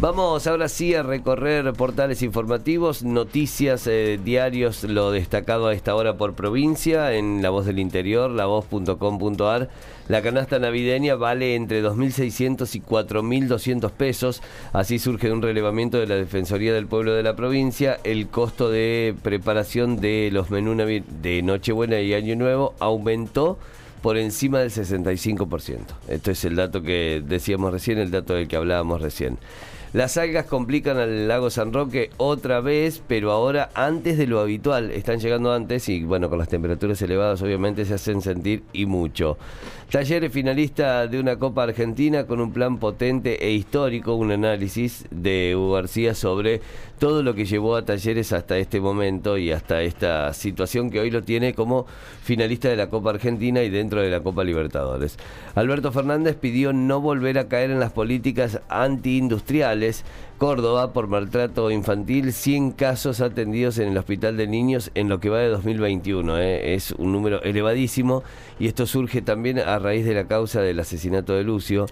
Vamos ahora sí a recorrer portales informativos, noticias, eh, diarios, lo destacado a esta hora por provincia, en La Voz del Interior, lavoz.com.ar. La canasta navideña vale entre 2.600 y 4.200 pesos. Así surge un relevamiento de la Defensoría del Pueblo de la provincia. El costo de preparación de los menús de Nochebuena y Año Nuevo aumentó por encima del 65%. Esto es el dato que decíamos recién, el dato del que hablábamos recién. Las algas complican al lago San Roque otra vez, pero ahora antes de lo habitual. Están llegando antes y bueno, con las temperaturas elevadas obviamente se hacen sentir y mucho. Talleres finalista de una Copa Argentina con un plan potente e histórico, un análisis de Hugo García sobre todo lo que llevó a Talleres hasta este momento y hasta esta situación que hoy lo tiene como finalista de la Copa Argentina y dentro de la Copa Libertadores. Alberto Fernández pidió no volver a caer en las políticas antiindustriales Córdoba por maltrato infantil, 100 casos atendidos en el Hospital de Niños en lo que va de 2021. ¿eh? Es un número elevadísimo y esto surge también a raíz de la causa del asesinato de Lucio,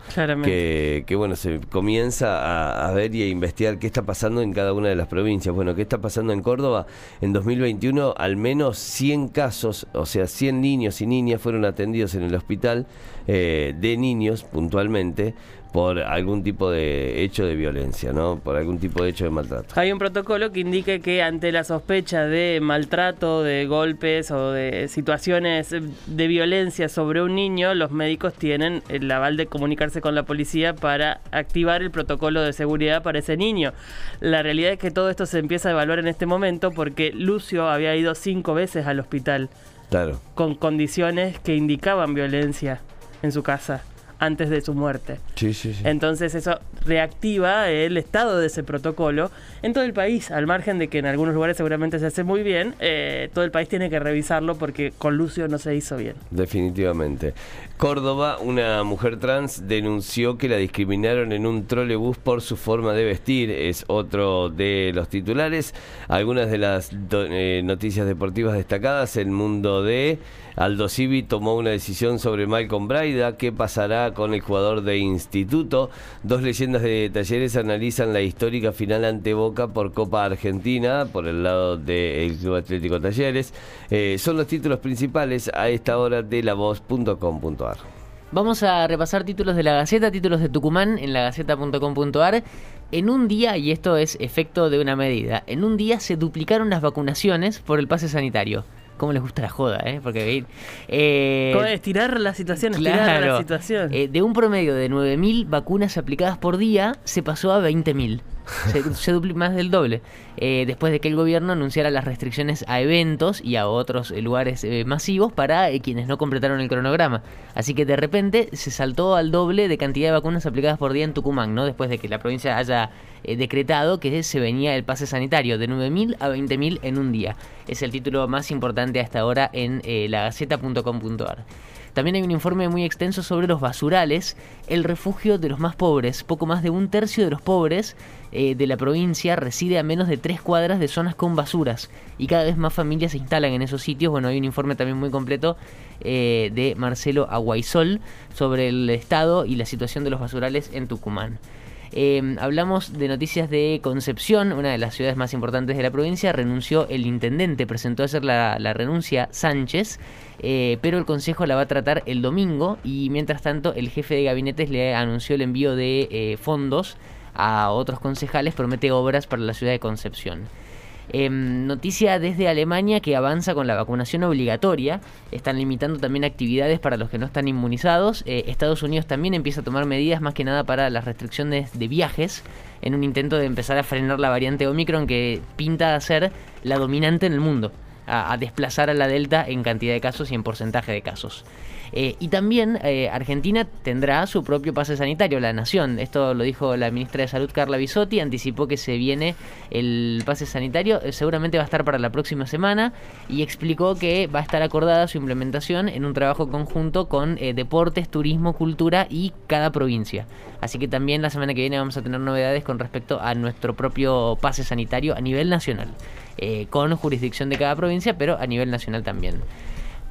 que, que, bueno, se comienza a, ver y a investigar qué está pasando en cada una de las provincias. Bueno, ¿qué está pasando en Córdoba? En 2021 al menos 100 casos, o sea, 100 niños y niñas fueron atendidos en el hospital eh, de niños puntualmente por algún tipo de hecho de violencia, ¿no? Por algún tipo de hecho de maltrato. Hay un protocolo que indique que ante la sospecha de maltrato, de golpes o de situaciones de violencia sobre un niño, los médicos tienen el aval de comunicarse con la policía para activar el protocolo de seguridad para ese niño. La realidad es que todo esto se empieza a evaluar en este momento porque Lucio había ido cinco veces al hospital. Claro. Con condiciones que indicaban violencia en su casa antes de su muerte. Sí, sí, sí. Entonces eso reactiva el estado de ese protocolo en todo el país, al margen de que en algunos lugares seguramente se hace muy bien, eh, todo el país tiene que revisarlo porque con Lucio no se hizo bien. Definitivamente. Córdoba, una mujer trans denunció que la discriminaron en un trolebús por su forma de vestir, es otro de los titulares. Algunas de las eh, noticias deportivas destacadas, el mundo de... Aldo Civi tomó una decisión sobre Malcolm Braida. ¿Qué pasará con el jugador de instituto? Dos leyendas de Talleres analizan la histórica final ante Boca por Copa Argentina, por el lado del Club Atlético Talleres. Eh, son los títulos principales a esta hora de la voz.com.ar. Vamos a repasar títulos de la Gaceta, títulos de Tucumán en lagaceta.com.ar. En un día, y esto es efecto de una medida, en un día se duplicaron las vacunaciones por el pase sanitario cómo les gusta la joda, ¿eh? Porque eh, ¿Cómo estirar la situación? Estirar la situación. Eh, de un promedio de 9.000 vacunas aplicadas por día se pasó a 20.000 se, se más del doble. Eh, después de que el gobierno anunciara las restricciones a eventos y a otros eh, lugares eh, masivos para quienes no completaron el cronograma. Así que de repente se saltó al doble de cantidad de vacunas aplicadas por día en Tucumán, ¿no? Después de que la provincia haya decretado que se venía el pase sanitario de 9.000 a 20.000 en un día. Es el título más importante hasta ahora en lagaceta.com.ar. También hay un informe muy extenso sobre los basurales, el refugio de los más pobres. Poco más de un tercio de los pobres eh, de la provincia reside a menos de tres cuadras de zonas con basuras y cada vez más familias se instalan en esos sitios. Bueno, hay un informe también muy completo eh, de Marcelo Aguaisol sobre el estado y la situación de los basurales en Tucumán. Eh, hablamos de noticias de Concepción, una de las ciudades más importantes de la provincia. Renunció el intendente, presentó hacer la, renuncia Sánchez, eh, pero el consejo la va a tratar el domingo y mientras tanto el jefe de gabinetes le anunció el envío de eh, fondos a otros concejales, promete obras para la ciudad de Concepción. Em, noticia desde Alemania que avanza con la vacunación obligatoria. Están limitando también actividades para los que no están inmunizados. Eh, Estados Unidos también empieza a tomar medidas más que nada para las restricciones de viajes en un intento de empezar a frenar la variante Omicron que pinta a ser la dominante en el mundo, a desplazar a la Delta en cantidad de casos y en porcentaje de casos. Eh, y también eh, Argentina tendrá su propio pase sanitario, la nación. Esto lo dijo la ministra de Salud Carla Bisotti, anticipó que se viene el pase sanitario, eh, seguramente va a estar para la próxima semana y explicó que va a estar acordada su implementación en un trabajo conjunto con deportes, turismo, cultura y cada provincia. Así que también la semana que viene vamos a tener novedades con respecto a nuestro propio pase sanitario a nivel nacional. Eh, con jurisdicción de cada provincia, pero a nivel nacional también.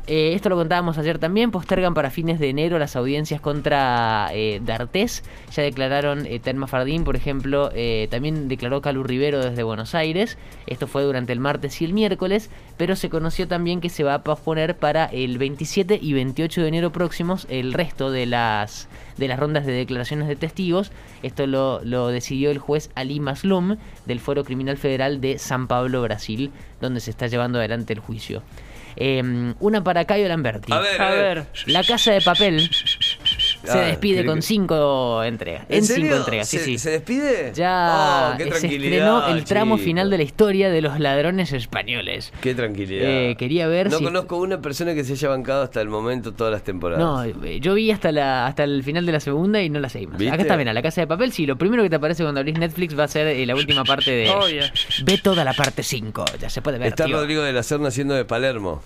Eh, esto lo contábamos ayer también, postergan para fines de enero las audiencias contra eh, D'Artés. Ya declararon eh, Telma Fardín, por ejemplo, eh, también declaró Calu Rivero desde Buenos Aires. Esto fue durante el martes y el miércoles, pero se conoció también que se va a posponer para el 27 y 28 de enero próximos el resto de las, de las rondas de declaraciones de testigos. Esto lo, lo decidió el juez Ali Maslum del Foro Criminal Federal de San Pablo, Brasil, donde se está llevando adelante el juicio. Eh, una para Cayo Lamberti. A ver, A ver. La Casa de Papel se Ah, despide ¿quiere con cinco entregas. En, cinco entregas, sí, ¿Se, sí. ¿Se despide? Ya Oh, qué se estrenó el tramo chico. final de la historia de los ladrones españoles. Qué tranquilidad. Eh, quería ver No si- conozco una persona que se haya bancado hasta el momento todas las temporadas. No, eh, yo vi hasta la hasta el final de la segunda y no la. ¿Viste? Acá está bien, a la casa de papel, sí, lo primero que te aparece cuando abrís Netflix va a ser eh, la última parte de. Obvio. Ve toda la parte 5, ya se puede ver. Está tío. Rodrigo de la Serna haciendo de Palermo.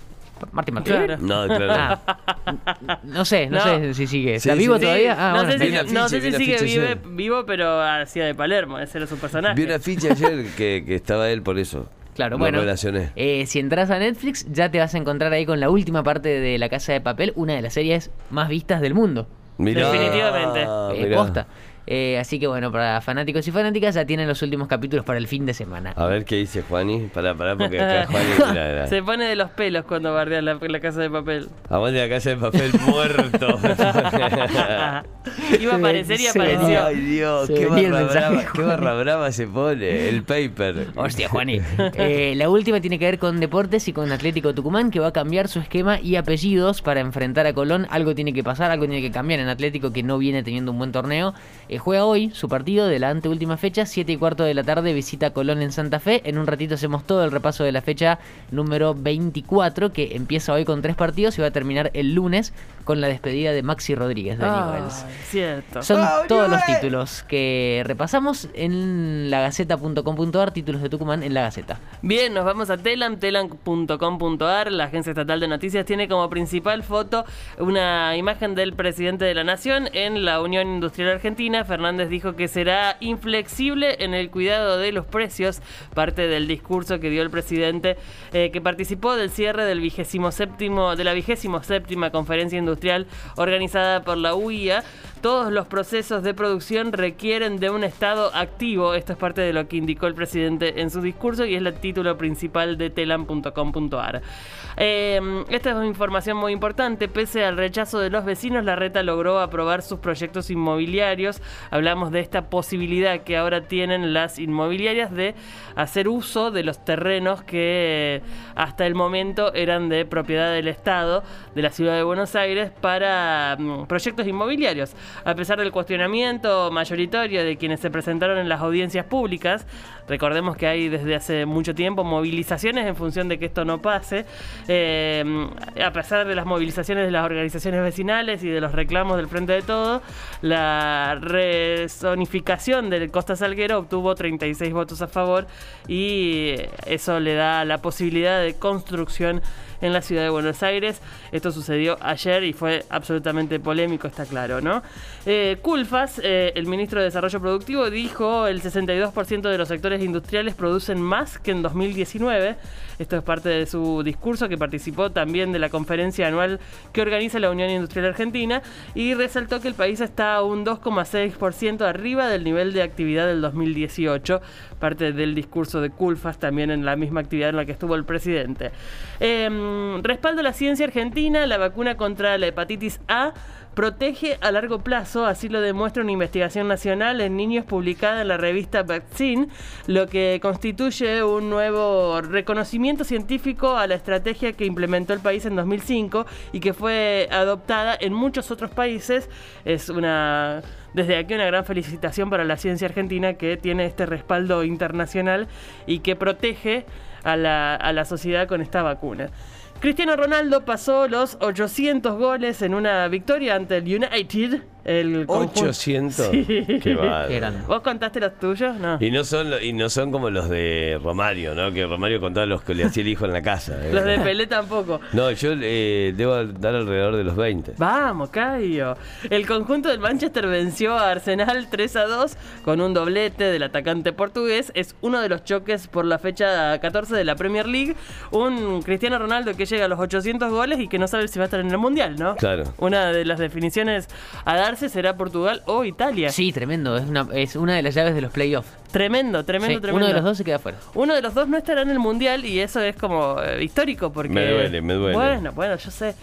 Martín Martín. Claro. No, claro. Ah, no sé, no, No. sé si sigue. ¿Está Sí, vivo sí, sí. todavía? Ah, no, bueno, sé si, no sé sigue vive- vivo, pero hacía de Palermo, ese era su personaje. Vi una ficha ayer que, que estaba él por eso. Claro, Lo bueno. relacioné. eh, si entras a Netflix, ya te vas a encontrar ahí con la última parte de La Casa de Papel, una de las series más vistas del mundo. Mirá, Definitivamente. Eh, mirá. posta. Eh, así que bueno, para fanáticos y fanáticas ya tienen los últimos capítulos para el fin de semana. A ver qué dice Juani. Pará, pará, porque acá Juani. Mira, mira. Se pone de los pelos cuando bardea la, la casa de papel. Aguante la casa de papel muerto. Iba a aparecer y apareció. Ay, Dios, Se qué barra, mensaje, brava, qué barra brava se pone. El paper. Hostia, Juani. Eh, la última tiene que ver con deportes y con Atlético Tucumán, que va a cambiar su esquema y apellidos para enfrentar a Colón. Algo tiene que pasar, algo tiene que cambiar en Atlético, que no viene teniendo un buen torneo. Eh, juega hoy su partido de la anteúltima fecha, 7 y cuarto de la tarde, visita Colón en Santa Fe. En un ratito hacemos todo el repaso de la fecha número 24, que empieza hoy con tres partidos y va a terminar el lunes con la despedida de Maxi Rodríguez de Ah, Newells. cierto. Son ¡Ah, todos los títulos que repasamos en lagaceta.com.ar, títulos de Tucumán en la Gaceta. Bien, nos vamos a Telam, telam.com.ar. La agencia estatal de noticias tiene como principal foto una imagen del presidente de la nación en la Unión Industrial Argentina. Fernández dijo que será inflexible en el cuidado de los precios, parte del discurso que dio el presidente eh, que participó del cierre del vigésimo séptimo, de la vigésimo séptima conferencia industrial organizada por la UIA. Todos los procesos de producción requieren de un estado activo. Esto es parte de lo que indicó el presidente en su discurso y es el título principal de telam.com.ar. Eh, esta es información muy importante. Pese al rechazo de los vecinos, la reta logró aprobar sus proyectos inmobiliarios. Hablamos de esta posibilidad que ahora tienen las inmobiliarias de hacer uso de los terrenos que eh, hasta el momento eran de propiedad del Estado de la ciudad de Buenos Aires para mm, proyectos inmobiliarios. A pesar del cuestionamiento mayoritario de quienes se presentaron en las audiencias públicas, recordemos que hay desde hace mucho tiempo movilizaciones en función de que esto no pase. Eh, a pesar de las movilizaciones de las organizaciones vecinales y de los reclamos del Frente de Todo, la resonificación del Costa Salguero obtuvo 36 votos a favor y eso le da la posibilidad de construcción en la ciudad de Buenos Aires. Esto sucedió ayer y fue absolutamente polémico, está claro, ¿no? Eh, Culfas, eh, el ministro de Desarrollo Productivo, dijo el 62% de los sectores industriales producen más que en 2019. Esto es parte de su discurso que participó también de la conferencia anual que organiza la Unión Industrial Argentina y resaltó que el país está un 2,6% arriba del nivel de actividad del 2018, parte del discurso de Culfas también en la misma actividad en la que estuvo el presidente. Eh, respaldo a la ciencia argentina, la vacuna contra la hepatitis A protege a largo plazo, así lo demuestra una investigación nacional en niños publicada en la revista Vaccine, lo que constituye un nuevo reconocimiento científico a la estrategia que implementó el país en 2005 y que fue adoptada en muchos otros países. Es una desde aquí una gran felicitación para la ciencia argentina que tiene este respaldo internacional y que protege a la, a la sociedad con esta vacuna. Cristiano Ronaldo pasó los 800 goles en una victoria ante el United. El conjunto- 800. Sí. Qué. Eran. ¿Vos contaste los tuyos? No. Y no son y no son como los de Romario, ¿no? Que Romario contaba los que le hacía el hijo en la casa. ¿eh? Los de Pelé tampoco. No, yo eh, debo dar alrededor de los 20. Vamos, Caio. El conjunto del Manchester venció a Arsenal 3 a 2 con un doblete del atacante portugués. Es uno de los choques por la fecha 14 14 de la Premier League. Un Cristiano Ronaldo que llega a los 800 goles y que no sabe si va a estar en el Mundial, ¿no? Claro. Una de las definiciones a darse será Portugal o Italia. Sí, tremendo. Es una, es una de las llaves de los playoffs. Tremendo, tremendo, Sí, tremendo. Uno de los dos se queda fuera. Uno de los dos no estará en el mundial y eso es como eh, histórico porque. Me duele, me duele. Bueno, bueno, yo sé.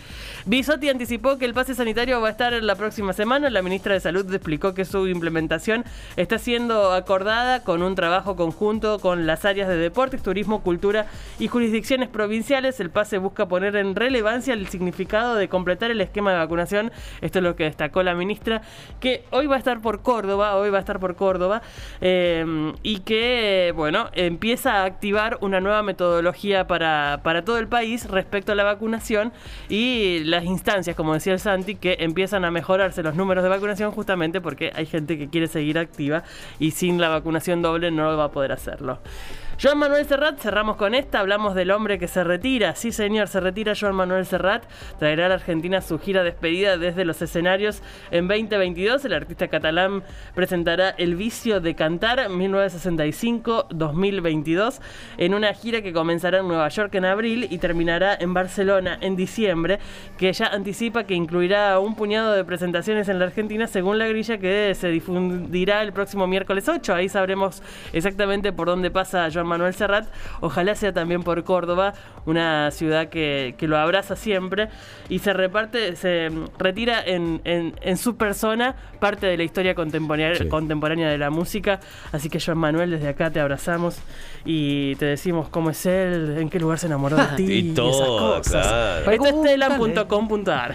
Bisotti anticipó que el pase sanitario va a estar la próxima semana. La ministra de Salud explicó que su implementación está siendo acordada con un trabajo conjunto con las áreas de deportes, turismo, cultura y jurisdicciones provinciales. El pase busca poner en relevancia el significado de completar el esquema de vacunación. Esto es lo que destacó la ministra, que hoy va a estar por Córdoba, hoy va a estar por Córdoba, eh, y que, bueno, empieza a activar una nueva metodología para, para todo el país respecto a la vacunación y las instancias, como decía el Santi, que empiezan a mejorarse los números de vacunación justamente porque hay gente que quiere seguir activa y sin la vacunación doble no va a poder hacerlo. Joan Manuel Serrat, cerramos con esta, hablamos del hombre que se retira. Sí, señor, se retira Joan Manuel Serrat. Traerá a la Argentina su gira despedida desde los escenarios en 2022. El artista catalán presentará El vicio de cantar 1965-2022 en una gira que comenzará en Nueva York en abril y terminará en Barcelona en diciembre, que ya anticipa que incluirá un puñado de presentaciones en la Argentina según la grilla que se difundirá el próximo miércoles 8. Ahí sabremos exactamente por dónde pasa Joan Manuel Serrat. Ojalá sea también por Córdoba, una ciudad que, que lo abraza siempre y se reparte, se retira en, en- en su persona parte de la historia contemporánea, Sí. contemporánea de la música. Así que Joan Manuel, desde acá te abrazamos y te decimos cómo es él, en qué lugar se enamoró de ti Y esas todo, cosas. claro. Esto es Uh, telam.com.ar.